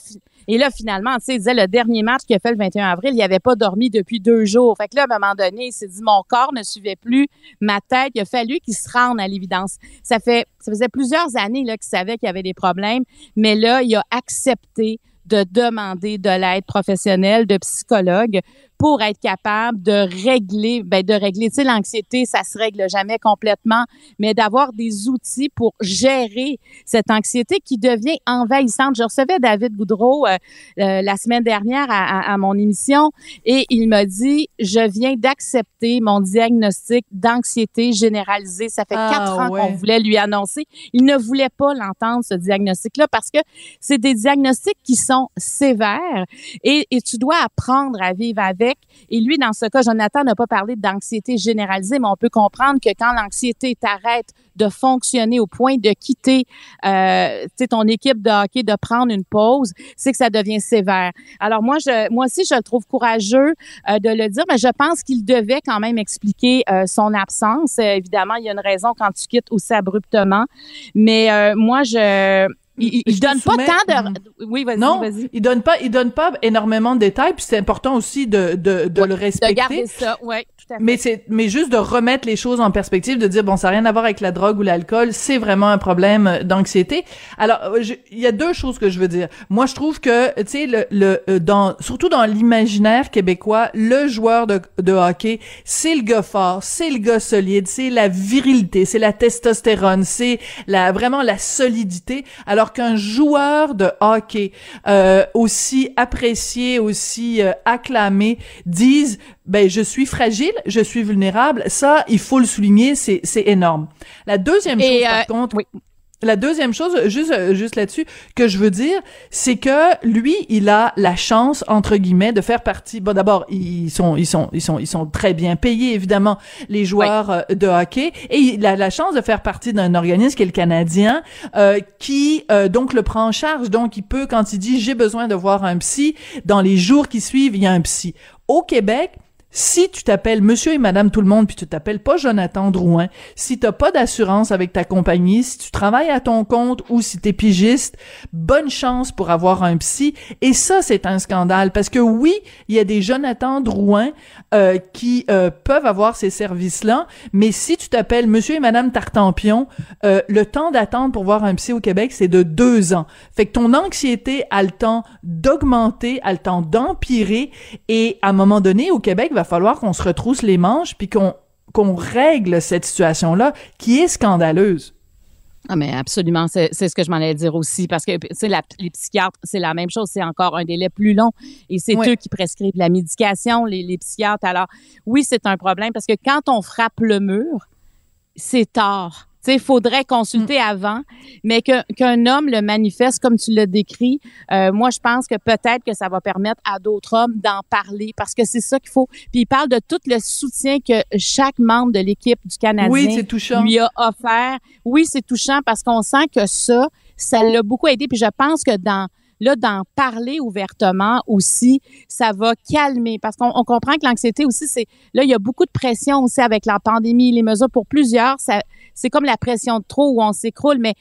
et là, finalement, tu sais, il disait le dernier match qu'il a fait le 21 avril, il n'avait pas dormi depuis deux jours. Fait que là, à un moment donné, il s'est dit, mon corps ne suivait plus ma tête. Il a fallu qu'il se rende à l'évidence. Ça fait, ça faisait plusieurs années, là, qu'il savait qu'il y avait des problèmes. Mais là, il a accepté de demander de l'aide professionnelle, de psychologue pour être capable de régler, ben de régler, tu sais, l'anxiété, ça se règle jamais complètement, mais d'avoir des outils pour gérer cette anxiété qui devient envahissante. Je recevais David Goudreau euh, euh, la semaine dernière à, à, mon émission et il m'a dit, je viens d'accepter mon diagnostic d'anxiété généralisée. Ça fait Ah, quatre ans ouais. qu'on voulait lui annoncer. Il ne voulait pas l'entendre, ce diagnostic-là, parce que c'est des diagnostics qui sont sévères et, et tu dois apprendre à vivre avec. Et lui, dans ce cas, Jonathan n'a pas parlé d'anxiété généralisée, mais on peut comprendre que quand l'anxiété t'arrête de fonctionner au point de quitter euh, ton équipe de hockey, de prendre une pause, c'est que ça devient sévère. Alors moi, je, moi aussi, je le trouve courageux euh, de le dire, mais je pense qu'il devait quand même expliquer euh, son absence. Euh, évidemment, il y a une raison quand tu quittes aussi abruptement, mais euh, moi, je il, il donne pas tant de. Oui, vas-y, Non, vas-y. il donne pas, il donne pas énormément de détails, puis c'est important aussi de, de, de le De respecter. garder ça, oui, tout à fait. Mais c'est, mais juste de remettre les choses en perspective, de dire bon, ça n'a rien à voir avec la drogue ou l'alcool, c'est vraiment un problème d'anxiété. Alors, euh, il y a deux choses que je veux dire. Moi, je trouve que, tu sais, le, le, euh, dans, surtout dans l'imaginaire québécois, le joueur de, de hockey, c'est le gars fort, c'est le gars solide, c'est la virilité, c'est la testostérone, c'est la vraiment la solidité. Alors qu'un joueur de hockey euh, aussi apprécié, aussi euh, acclamé, dise ben je suis fragile, je suis vulnérable. Ça, il faut le souligner, c'est c'est énorme. La deuxième Et, chose, par euh, contre, oui. La deuxième chose, juste euh, juste là-dessus, que je veux dire, c'est que lui, il a la chance entre guillemets de faire partie. Bon, d'abord, ils sont ils sont ils sont ils sont très bien payés évidemment les joueurs euh, de hockey, et il a la chance de faire partie d'un organisme qui est le Canadien, euh, qui euh, donc le prend en charge. Donc, il peut quand il dit j'ai besoin de voir un psy, dans les jours qui suivent, il y a un psy. Au Québec, si tu t'appelles monsieur et madame tout le monde puis tu t'appelles pas Jonathan Drouin, si t'as pas d'assurance avec ta compagnie, si tu travailles à ton compte ou si t'es pigiste, bonne chance pour avoir un psy. Et ça, c'est un scandale parce que oui, il y a des Jonathan Drouin euh, qui euh, peuvent avoir ces services-là, mais si tu t'appelles monsieur et madame Tartampion, euh, le temps d'attente pour voir un psy au Québec, c'est de deux ans. Fait que ton anxiété a le temps d'augmenter, a le temps d'empirer et à un moment donné, au Québec, il va falloir qu'on se retrousse les manches puis qu'on qu'on règle cette situation-là qui est scandaleuse. Ah, mais absolument, c'est ce que je m'en allais dire aussi, parce que, la- les psychiatres, c'est la même chose, c'est encore un délai plus long, et c'est eux qui prescrivent la médication, les, les psychiatres. Alors, oui, c'est un problème, parce que quand on frappe le mur, c'est tard. Tu sais, il faudrait consulter avant, mais qu'un homme le manifeste comme tu l'as décrit, euh, moi, je pense que peut-être que ça va permettre à d'autres hommes d'en parler, parce que c'est ça qu'il faut. Puis il parle de tout le soutien que chaque membre de l'équipe du Canadien Oui, lui a offert. Oui, c'est touchant parce qu'on sent que ça, ça l'a beaucoup aidé. Puis je pense que dans là, d'en parler ouvertement aussi, ça va calmer. Parce qu'on on comprend que l'anxiété aussi, c'est là, il y a beaucoup de pression aussi avec la pandémie, les mesures pour plusieurs. Ça, c'est comme la pression de trop où on s'écroule, mais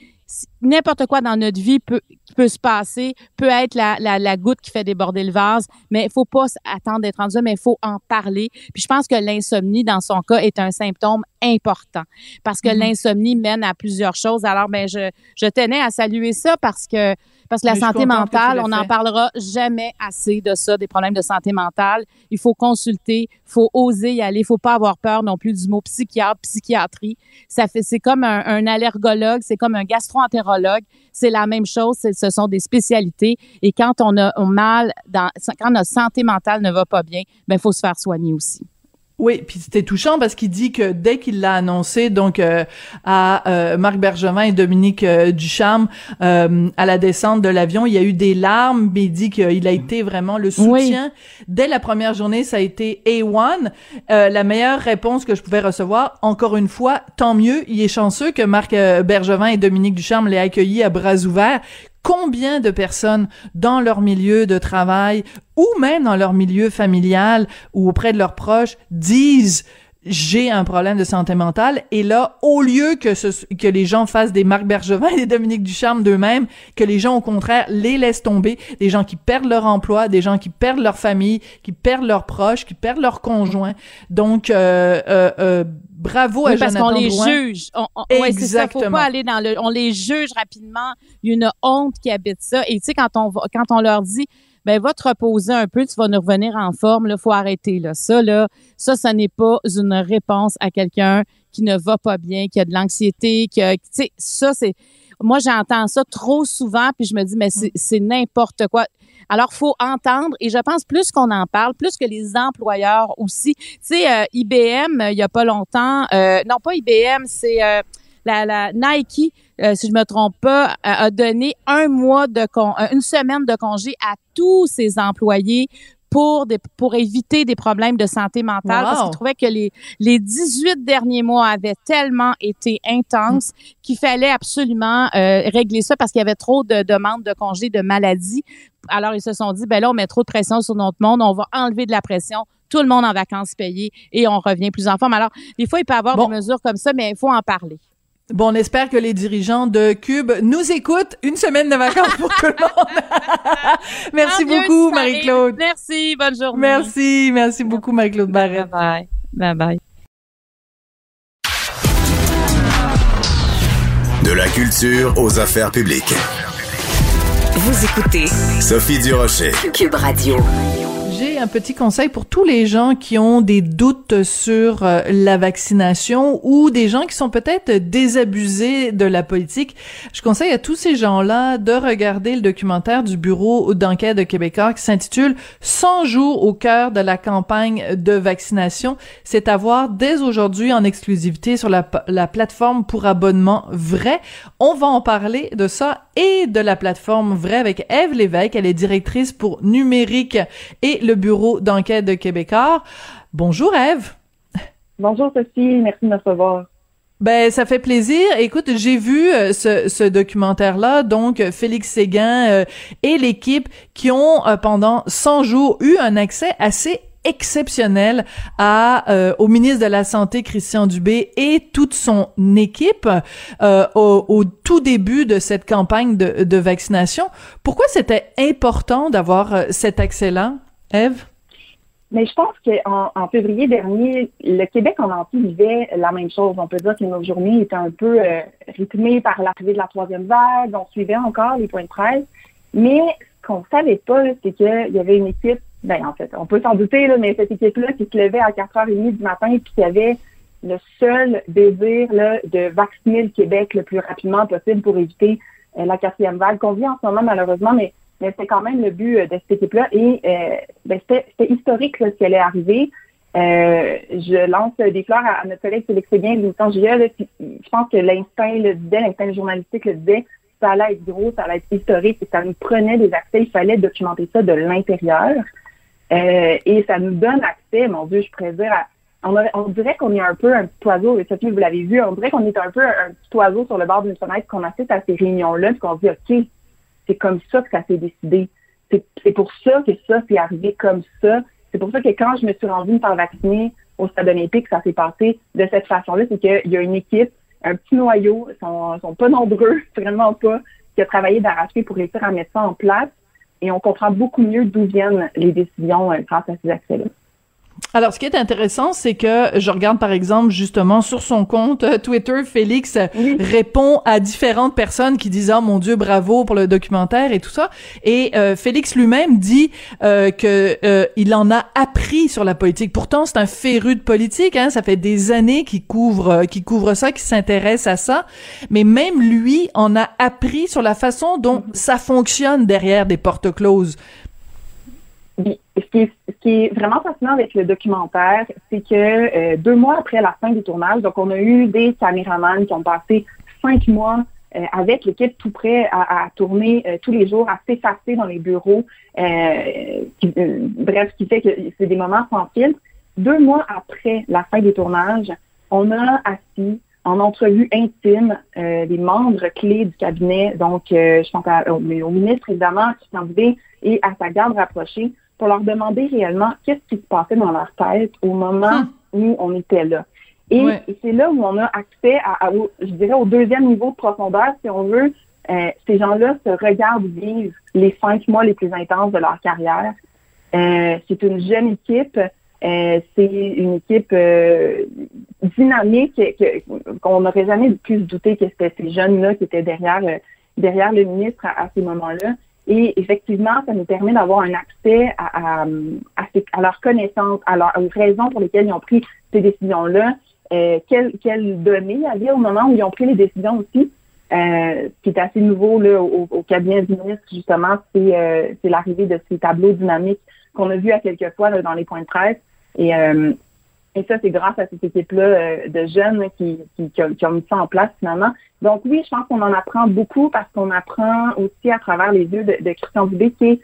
n'importe quoi dans notre vie peut, peut se passer, peut être la, la, la goutte qui fait déborder le vase, mais il faut pas attendre d'être rendu là, mais il faut en parler. Puis je pense que l'insomnie, dans son cas, est un symptôme important parce que Mhm. l'insomnie mène à plusieurs choses. Alors, ben, je, je tenais à saluer ça parce que parce que la Mais santé mentale, on n'en parlera jamais assez de ça, des problèmes de santé mentale. Il faut consulter, il faut oser y aller, il faut pas avoir peur non plus du mot psychiatre, psychiatrie. Ça fait, c'est comme un, un allergologue, c'est comme un gastro-entérologue. C'est la même chose, ce sont des spécialités. Et quand on a mal, dans, quand notre santé mentale ne va pas bien, ben faut se faire soigner aussi. Oui, puis c'était touchant parce qu'il dit que dès qu'il l'a annoncé donc euh, à euh, Marc Bergevin et Dominique euh, Ducharme euh, à la descente de l'avion, il y a eu des larmes, mais il dit qu'il a été vraiment le soutien. Dès la première journée, ça a été A1. Euh, la meilleure réponse que je pouvais recevoir, encore une fois, tant mieux. Il est chanceux que Marc Bergevin et Dominique Ducharme l'aient accueilli à bras ouverts. Combien de personnes dans leur milieu de travail ou même dans leur milieu familial ou auprès de leurs proches disent j'ai un problème de santé mentale. Et là au lieu que que les gens fassent des Marc Bergevin et des Dominique Ducharme d'eux-mêmes que les gens au contraire les laissent tomber des gens qui perdent leur emploi des gens qui perdent leur famille qui perdent leurs proches qui perdent leurs conjoints. Donc euh, euh, euh, bravo à Oui, parce qu'on les juge. On, on, ouais, c'est ça. Faut Exactement. pas aller dans le. On les juge rapidement. Il y a une honte qui habite ça. Et tu sais, quand on va- quand on leur dit, ben va te reposer un peu, tu vas nous revenir en forme, là, faut arrêter là. Ça là, ça ça n'est pas une réponse à quelqu'un qui ne va pas bien, qui a de l'anxiété, qui tu sais ça c'est moi j'entends ça trop souvent puis je me dis mais c'est n'importe quoi. Alors faut entendre et je pense plus qu'on en parle, plus que les employeurs aussi. Tu sais euh, IBM il y a pas longtemps euh, non pas IBM, c'est euh, la, la Nike, euh, si je me trompe pas, a donné un mois de con, euh, une semaine de congé à tous ses employés pour des, pour éviter des problèmes de santé mentale parce qu'ils trouvaient que les les 18 derniers mois avaient tellement été intenses qu'il fallait absolument euh, régler ça parce qu'il y avait trop de demandes de congés de maladie. Alors ils se sont dit ben là on met trop de pression sur notre monde, on va enlever de la pression, tout le monde en vacances payées et on revient plus en forme. Alors des fois il peut y avoir des mesures comme ça mais il faut en parler. Bon, on espère que les dirigeants de Cube nous écoutent. Une semaine de vacances pour tout le monde. merci beaucoup, Marie-Claude. Merci, bonne journée. Merci, merci beaucoup, Marie-Claude Barrette. Bye bye. Bye bye. De la culture aux affaires publiques. Vous écoutez Sophie Durocher. Cube Radio. Un petit conseil pour tous les gens qui ont des doutes sur euh, la vaccination ou des gens qui sont peut-être désabusés de la politique. Je conseille à tous ces gens-là de regarder le documentaire du Bureau d'enquête de Québécois qui s'intitule 100 jours au cœur de la campagne de vaccination. C'est à voir dès aujourd'hui en exclusivité sur la, la plateforme pour abonnement vrai. On va en parler de ça et de la plateforme vrai avec Eve Lévesque. Elle est directrice pour numérique et le bureau d'enquête de Québécois. Bonjour Eve. Bonjour Sophie, merci de me recevoir. Ben, ça fait plaisir. Écoute, j'ai vu euh, ce, ce documentaire-là, donc Félix Séguin euh, et l'équipe qui ont euh, pendant 100 jours eu un accès assez exceptionnel à au ministre de la santé Christian Dubé et toute son équipe au, au, tout début de cette campagne de, de vaccination. Pourquoi c'était important d'avoir cet accès-là? Eve? Mais je pense qu'en en février dernier, le Québec en entier vivait la même chose. On peut dire que nos journées étaient un peu euh, rythmées par l'arrivée de la troisième vague. On suivait encore les points de presse. Mais ce qu'on savait pas, c'est qu'il y avait une équipe, ben en fait, on peut s'en douter, mais cette équipe-là qui se levait à 4h30 du matin et qui avait le seul désir là, de vacciner le Québec le plus rapidement possible pour éviter euh, la quatrième vague qu'on vit en ce moment malheureusement, mais mais c'était quand même le but euh, de cette équipe-là. Et euh, ben, c'était historique ce qui allait arriver. Euh, je lance des fleurs à, notre collègue Félix Séguin l'émission Je pense que l'instinct le disait, l'instinct journalistique le disait, ça allait être gros, ça allait être historique, et ça nous prenait des accès. Il fallait documenter ça de l'intérieur. et ça nous donne accès, mon Dieu, je pourrais dire, on, on, dirait qu'on est un peu un petit oiseau, et Sophie, vous l'avez vu, on dirait qu'on est un peu un, petit oiseau sur le bord d'une fenêtre, qu'on assiste à ces réunions-là, puis qu'on se dit, OK, c'est comme ça que ça s'est décidé. C'est pour ça que ça s'est arrivé comme ça. C'est pour ça que quand je me suis rendue me faire vacciner au stade olympique, ça s'est passé de cette façon-là. C'est qu'il y a une équipe, un petit noyau, ils sont, sont pas nombreux, vraiment pas, qui a travaillé d'arracher pour réussir à mettre ça en place. Et on comprend beaucoup mieux d'où viennent les décisions euh, grâce à ces accès-là. Alors, ce qui est intéressant, c'est que je regarde par exemple justement sur son compte euh, Twitter, Félix répond à différentes personnes qui disent "Oh mon Dieu, bravo pour le documentaire et tout ça." Et euh, Félix lui-même dit euh, que euh, il en a appris sur la politique. Pourtant, c'est un féru de politique. Hein, ça fait des années qu'il couvre, qu'il couvre ça, qu'il s'intéresse à ça. Mais même lui en a appris sur la façon dont mm-hmm. ça fonctionne derrière des portes closes ce qui, est, vraiment fascinant avec le documentaire, c'est que euh, deux mois après la fin du tournage, donc on a eu des caméramans qui ont passé cinq mois euh, avec l'équipe tout prêt à, tourner euh, tous les jours, à s'effacer dans les bureaux. Bref, ce qui fait que c'est des moments sans filtre. Deux mois après la fin du tournage, on a assis en entrevue intime des membres clés du cabinet, donc je pense au, ministre évidemment, Christian Dubé, et à sa garde rapprochée, pour leur demander réellement qu'est-ce qui se passait dans leur tête au moment hum. où on était là. Et, c'est là où on a accès à, je dirais, au deuxième niveau de profondeur, si on veut. Euh, ces gens-là se regardent vivre les cinq mois les plus intenses de leur carrière. Euh, c'est une jeune équipe. Euh, c'est une équipe dynamique qu'on n'aurait jamais pu se douter que c'était ces jeunes-là qui étaient derrière derrière le ministre à, ces moments-là. Et effectivement, ça nous permet d'avoir un accès à, à, à, à leurs connaissances, à leurs aux raisons pour lesquelles ils ont pris ces décisions-là, euh, quelles, quelles données il y au moment où ils ont pris les décisions aussi? Euh, ce qui est assez nouveau là, au, au cabinet du ministre, justement, c'est euh, c'est l'arrivée de ces tableaux dynamiques qu'on a vus à quelques fois là, dans les points de presse. Et, euh, et ça, c'est grâce à cette équipe-là euh, de jeunes qui, qui, ont, mis ça en place finalement. Donc oui, je pense qu'on en apprend beaucoup parce qu'on apprend aussi à travers les yeux de, Christian Dubé, qui est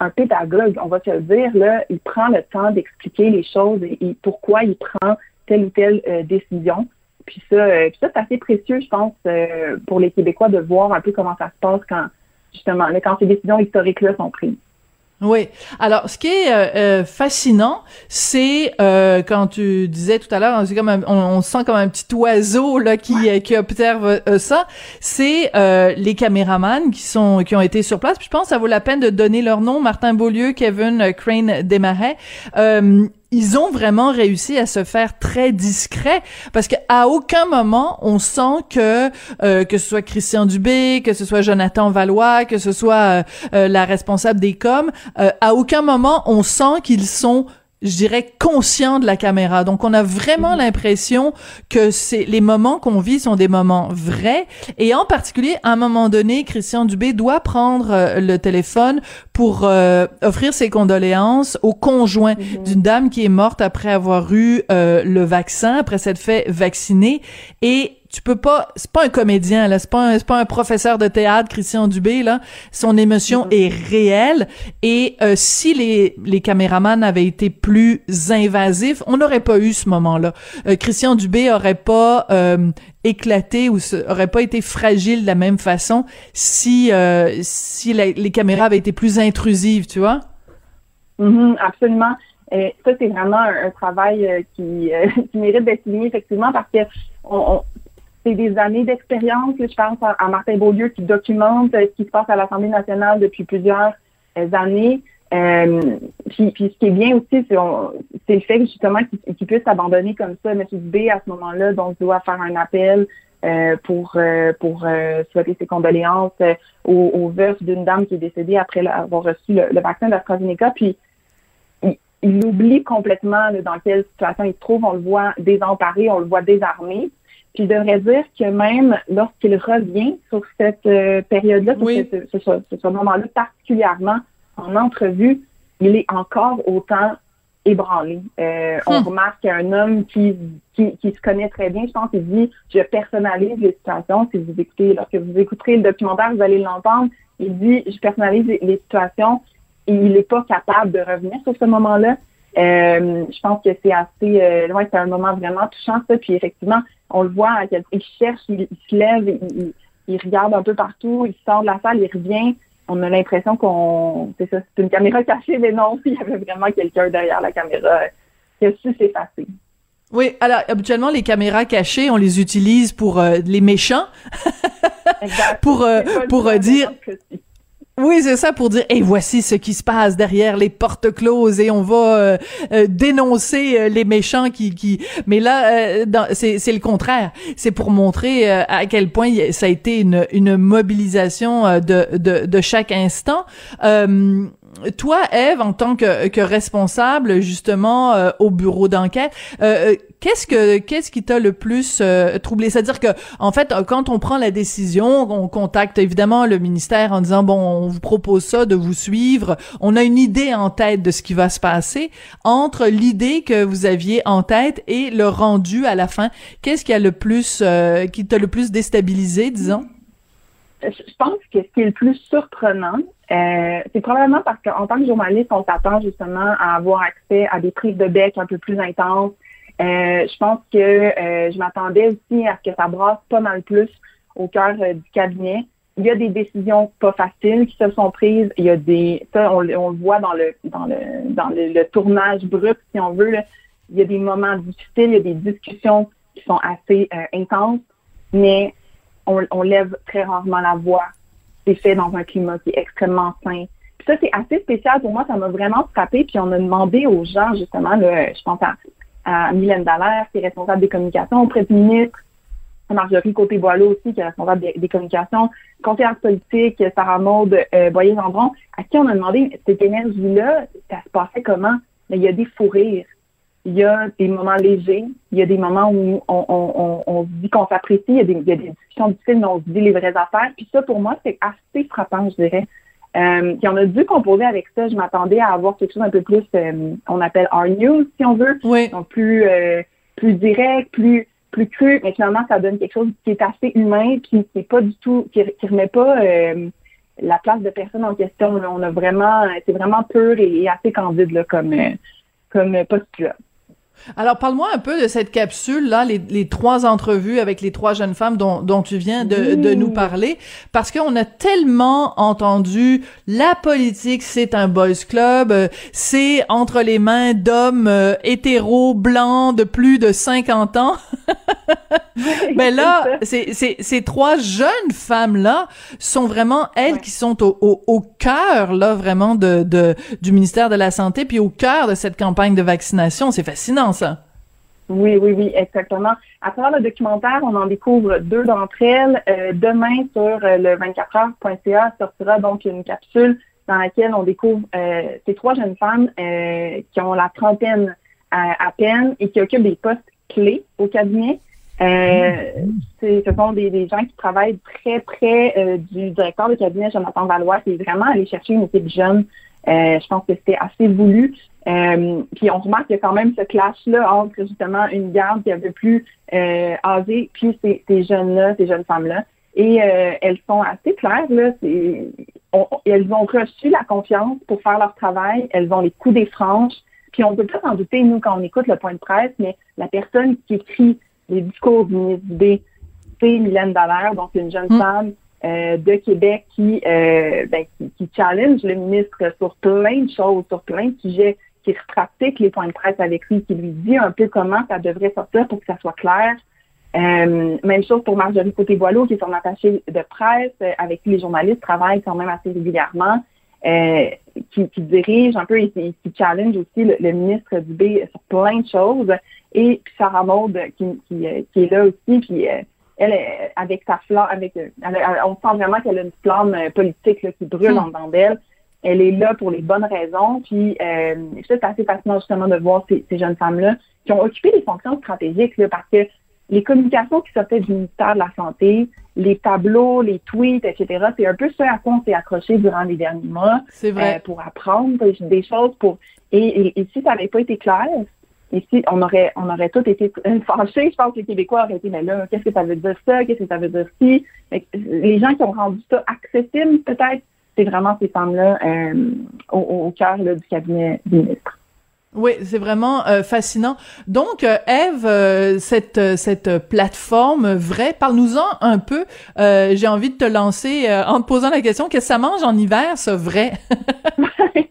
un pédagogue, on va se le dire, là, il prend le temps d'expliquer les choses et, pourquoi il prend telle ou telle euh, décision. Puis ça, euh, puis ça c'est assez précieux, je pense, pour les Québécois de voir un peu comment ça se passe quand, justement, quand ces décisions historiques-là sont prises. Oui. Alors, ce qui est euh, euh, fascinant, c'est euh, quand tu disais tout à l'heure, c'est comme un- on, on sent comme un petit oiseau là qui euh, qui observe euh, ça. C'est euh, les caméramans qui sont qui ont été sur place. Puis je pense que ça vaut la peine de donner leur nom. Martin Beaulieu, Kevin Crane Desmarais. Ils ont vraiment réussi à se faire très discret parce qu'à aucun moment on sent que euh, que ce soit Christian Dubé, que ce soit Jonathan Valois, que ce soit euh, euh, la responsable des coms, à aucun moment on sent qu'ils sont je dirais conscients de la caméra. Donc on a vraiment l'impression que c'est les moments qu'on vit sont des moments vrais. Et en particulier à un moment donné Christian Dubé doit prendre euh, le téléphone pour euh, offrir ses condoléances au conjoint d'une dame qui est morte après avoir eu euh, le vaccin après s'être fait vacciner. Et tu peux pas c'est pas un comédien là c'est pas un, c'est pas un professeur de théâtre Christian Dubé là. Son émotion est réelle. Et euh, si les les caméramans avaient été plus invasifs on n'aurait pas eu ce moment-là. Euh, Christian Dubé aurait pas euh, éclaté ou se- aurait pas été fragile de la même façon si euh, si la- les caméras avaient été plus intrusives tu vois? Mhm, absolument. Et ça, c'est vraiment un, un travail euh, qui, euh, qui mérite d'être souligné, effectivement, parce que on, on- c'est des années d'expérience. Je pense à, Martin Beaulieu qui documente euh, ce qui se passe à l'Assemblée nationale depuis plusieurs euh, années. Euh, puis, ce qui est bien aussi, c'est, le fait justement qu'il, puisse abandonner comme ça. M. Dubé, à ce moment-là, donc doit faire un appel pour souhaiter ses condoléances aux, aux d'une dame qui est décédée après avoir reçu le, le vaccin d'AstraZeneca. Puis il, oublie complètement dans quelle situation il se trouve. On le voit désemparé, on le voit désarmé. Puis je devrais dire que même lorsqu'il revient sur cette euh, période-là, sur Oui. ce, ce- ce- ce- ce moment-là particulièrement en entrevue, il est encore autant ébranlé. Euh, On Hmm. remarque un homme qui, qui, qui se connaît très bien, je pense, il dit « je personnalise les situations ». Si vous écoutez, lorsque vous écouterez le documentaire, vous allez l'entendre. Il dit « je personnalise les, les situations » et il n'est pas capable de revenir sur ce moment-là. Euh, je pense que c'est assez, euh, ouais, c'est un moment vraiment touchant ça. Puis effectivement, on le voit, il cherche, il, il se lève, il, regarde un peu partout, il sort de la salle, il revient. On a l'impression qu'on, c'est ça, c'est une caméra cachée, mais non, il y avait vraiment quelqu'un derrière la caméra qui a su s'effacer. Oui, alors habituellement les caméras cachées, on les utilise pour euh, les méchants, Exact. pour euh, pour dire. Oui c'est ça pour dire et voici ce qui se passe derrière les portes closes et on va euh, euh, dénoncer euh, les méchants qui qui mais là euh, c'est le contraire. C'est pour montrer à quel point ça a été une une mobilisation de de de chaque instant. Euh, toi, Eve, en tant que, responsable justement euh, au bureau d'enquête, euh, euh, qu'est-ce que qu'est-ce qui t'a le plus troublé? C'est-à-dire que en fait, quand on prend la décision, on contacte évidemment le ministère en disant bon, on vous propose ça de vous suivre. On a une idée en tête de ce qui va se passer. Entre l'idée que vous aviez en tête et le rendu à la fin, qu'est-ce qui a le plus qui t'a le plus déstabilisé, disons? Je pense que ce qui est le plus surprenant, euh, c'est probablement parce qu'en tant que journaliste, on s'attend justement à avoir accès à des prises de bec un peu plus intenses. Euh, je pense que euh, je m'attendais aussi à ce que ça brasse pas mal plus au cœur euh, du cabinet. Il y a des décisions pas faciles qui se sont prises. Il y a des, ça on, le- on le voit dans le dans le dans le, le tournage brut si on veut. là. Il y a des moments difficiles, il y a des discussions qui sont assez euh, intenses, mais on, lève très rarement la voix. C'est fait dans un climat qui est extrêmement sain. Puis ça, c'est assez spécial pour moi. Ça m'a vraiment frappé. Puis on a demandé aux gens, justement, je pense à, à Mylène Dallaire, qui est responsable des communications auprès du ministre, Marjorie Côté-Boileau aussi, qui est responsable des, des communications, conseillère politique, Sarah Maude euh, Boyer-Gendron, à qui on a demandé cette énergie-là, ça se passait comment? Mais il y a des fous rires. Il y a des moments légers, il y a des moments où on, on, on, on se dit qu'on s'apprécie, il, y a des- il y a des discussions difficiles, mais on se dit les vraies affaires. Puis ça, pour moi, c'est assez frappant, je dirais. Euh, puis on a dû composer avec ça. Je m'attendais à avoir quelque chose un peu plus, euh, on appelle our news, si on veut. Donc plus euh, plus direct, plus plus cru, mais finalement ça donne quelque chose qui est assez humain, qui qui est pas du tout, qui, qui remet pas euh, la place de personne en question. là. On a vraiment, c'est vraiment pur et, et assez candide là, comme euh, comme postulat. Alors, parle-moi un peu de cette capsule-là, les, les trois entrevues avec les trois jeunes femmes dont, dont tu viens de, de nous parler, parce qu'on a tellement entendu la politique, c'est un boys club, euh, c'est entre les mains d'hommes euh, hétéros, blancs, de plus de 50 ans. Mais là, c'est- ces trois jeunes femmes-là sont vraiment elles qui sont au, au, au cœur, là, vraiment, de, de, du ministère de la Santé, puis au cœur de cette campagne de vaccination. C'est fascinant, ça. Oui, oui, oui, exactement. À travers le documentaire, on en découvre deux d'entre elles. Euh, demain, sur euh, le 24heures.ca, sortira donc une capsule dans laquelle on découvre euh, ces trois jeunes femmes qui ont la trentaine à, peine et qui occupent des postes clés au cabinet. Ce sont des, des gens qui travaillent très près du directeur de cabinet, Jonathan Valois, qui est vraiment allé chercher une équipe jeune. Euh, je pense que c'était assez voulu. Euh, puis on remarque qu'il y a quand même ce clash-là entre justement une garde qui est un peu plus euh, âgée, puis ces, ces jeunes-là, ces jeunes femmes-là. Et euh, elles sont assez claires, là. On- elles ont reçu la confiance pour faire leur travail. Elles ont les coups des franges. Puis on peut pas s'en douter, nous, quand on écoute le point de presse, mais la personne qui écrit les discours du ministre B, c'est Mylène Dallaire, donc une jeune femme euh, de Québec qui, euh, ben, qui, qui challenge le ministre sur plein de choses, sur plein de sujets, qui pratique les points de presse avec lui, qui lui dit un peu comment ça devrait sortir pour que ça soit clair. Euh, même chose pour Marjorie Côté-Boileau, qui est son attachée de presse, euh, avec qui les journalistes travaillent quand même assez régulièrement, euh, qui, qui dirige un peu et qui, challenge aussi le, le ministre Dubé sur plein de choses. Et puis Sarah Maud, qui, euh, qui est là aussi, puis elle, avec sa flamme, avec, elle- elle- on sent vraiment qu'elle a une flamme euh, politique là, qui brûle en dedans d'elle. Elle est là pour les bonnes raisons. Puis euh, c'est assez fascinant justement de voir ces, ces jeunes femmes-là qui ont occupé des fonctions stratégiques là, parce que les communications qui sortaient du ministère de la Santé, les tableaux, les tweets, etc., c'est un peu ce à quoi on s'est accroché durant les derniers mois C'est vrai. euh, pour apprendre des, des choses. pour et, et, et si ça n'avait pas été clair, si on aurait on aurait tous été fâchés, je pense que les Québécois auraient été, mais là, qu'est-ce que ça veut dire ça? Qu'est-ce que ça veut dire ci? Les gens qui ont rendu ça accessible, peut-être, c'est vraiment ces femmes-là euh, au, au cœur là, du cabinet du ministre. Oui, c'est vraiment euh, fascinant. Donc, euh, Eve, euh, cette euh, cette plateforme vraie, parle-nous-en un peu. Euh, J'ai envie de te lancer euh, en te posant la question qu'est-ce que ça mange en hiver, ce vrai?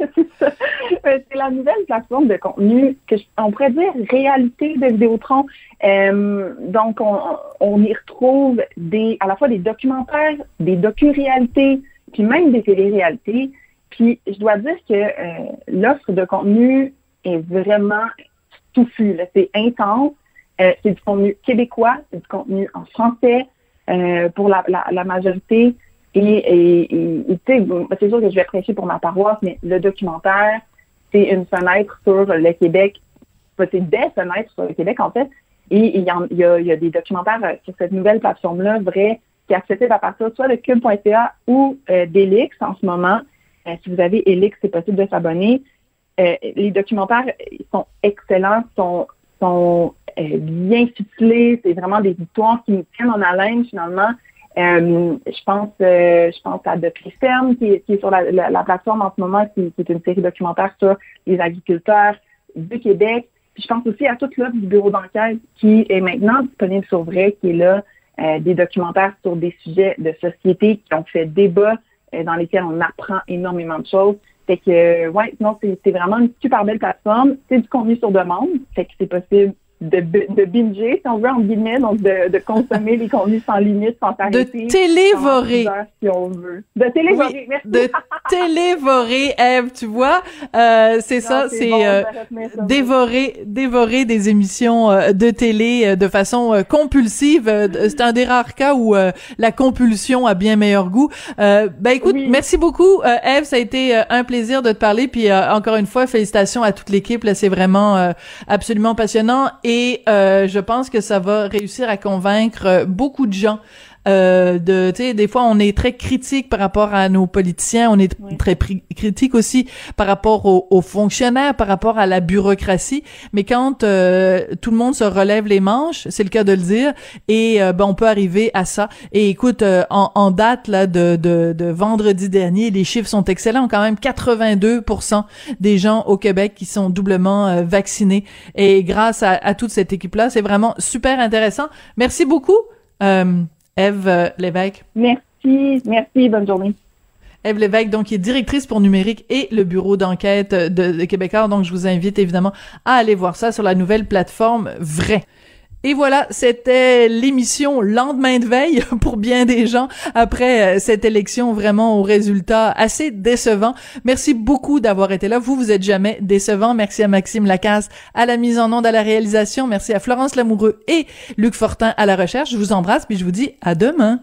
c'est la nouvelle plateforme de contenu que je- on pourrait dire réalité de Vidéotron. Euh, donc, on, on y retrouve des, à la fois des documentaires, des docu-réalités, puis même des télé-réalités. Puis, je dois dire que euh, l'offre de contenu est vraiment touffue. C'est intense. Euh, c'est du contenu québécois, c'est du contenu en français euh, pour la, la, la majorité. Et, et, et- c'est sûr que je vais prêcher pour ma paroisse, mais le documentaire, c'est une fenêtre sur le Québec. C'est des fenêtres sur le Québec, en fait. Et il y, a, des documentaires euh, sur cette nouvelle plateforme-là, vrai, qui est accessible à partir soit de cube.ca ou euh, d'Elix en ce moment. Euh, si vous avez Elix, c'est possible de s'abonner. Les documentaires sont excellents, sont, sont bien ficelés. C'est vraiment des histoires qui nous tiennent en haleine, finalement. Euh, je pense euh, je pense à De Ferme, qui, est- sur la, la- la plateforme en ce moment, qui, est une série documentaire sur les agriculteurs du Québec. Puis je pense aussi à toute l'offre du bureau d'enquête qui est maintenant disponible sur Vrai, qui est là, euh, des documentaires sur des sujets de société qui ont fait débat, dans lesquels on apprend énormément de choses. Fait que, ouais, non, c'est vraiment une super belle plateforme. C'est du contenu sur demande, c'est possible de, de binger, si on veut, en guillemets, donc de, de consommer les contenus sans limite, sans De télévorer. Si on veut. De télévorer, Oui, merci. de télévorer, Eve, tu vois, euh, c'est ça, c'est bon, euh, dévorer, dévorer des émissions euh, de télé euh, de façon euh, compulsive. C'est un des rares cas où euh, la compulsion a bien meilleur goût. Euh, ben écoute, merci beaucoup, euh, Eve, ça a été euh, un plaisir de te parler. Puis euh, encore une fois, félicitations à toute l'équipe. Là, c'est vraiment euh, absolument passionnant et euh, je pense que ça va réussir à convaincre euh, beaucoup de gens. Euh, de tu sais des fois on est très critique par rapport à nos politiciens on est très critique aussi par rapport aux, aux fonctionnaires par rapport à la bureaucratie. Mais quand euh, tout le monde se relève les manches c'est le cas de le dire et euh, ben on peut arriver à ça. Et écoute euh, en, en date là de, de de vendredi dernier les chiffres sont excellents quand même 82% des gens au Québec qui sont doublement euh, vaccinés. Et grâce à, à toute cette équipe là c'est vraiment super intéressant. Merci beaucoup euh, Eve euh, Lévesque. Merci, merci, bonne journée. Eve Lévesque, donc, qui est directrice pour numérique et le bureau d'enquête de, de Québécois. Donc, je vous invite évidemment à aller voir ça sur la nouvelle plateforme Vrai. Et voilà, c'était l'émission lendemain de veille pour bien des gens après euh, cette élection vraiment au résultat assez décevant. Merci beaucoup d'avoir été là. Vous, vous êtes jamais décevant. Merci à Maxime Lacasse à la mise en onde, à la réalisation. Merci à Florence Lamoureux et Luc Fortin à la recherche. Je vous embrasse puis je vous dis à demain.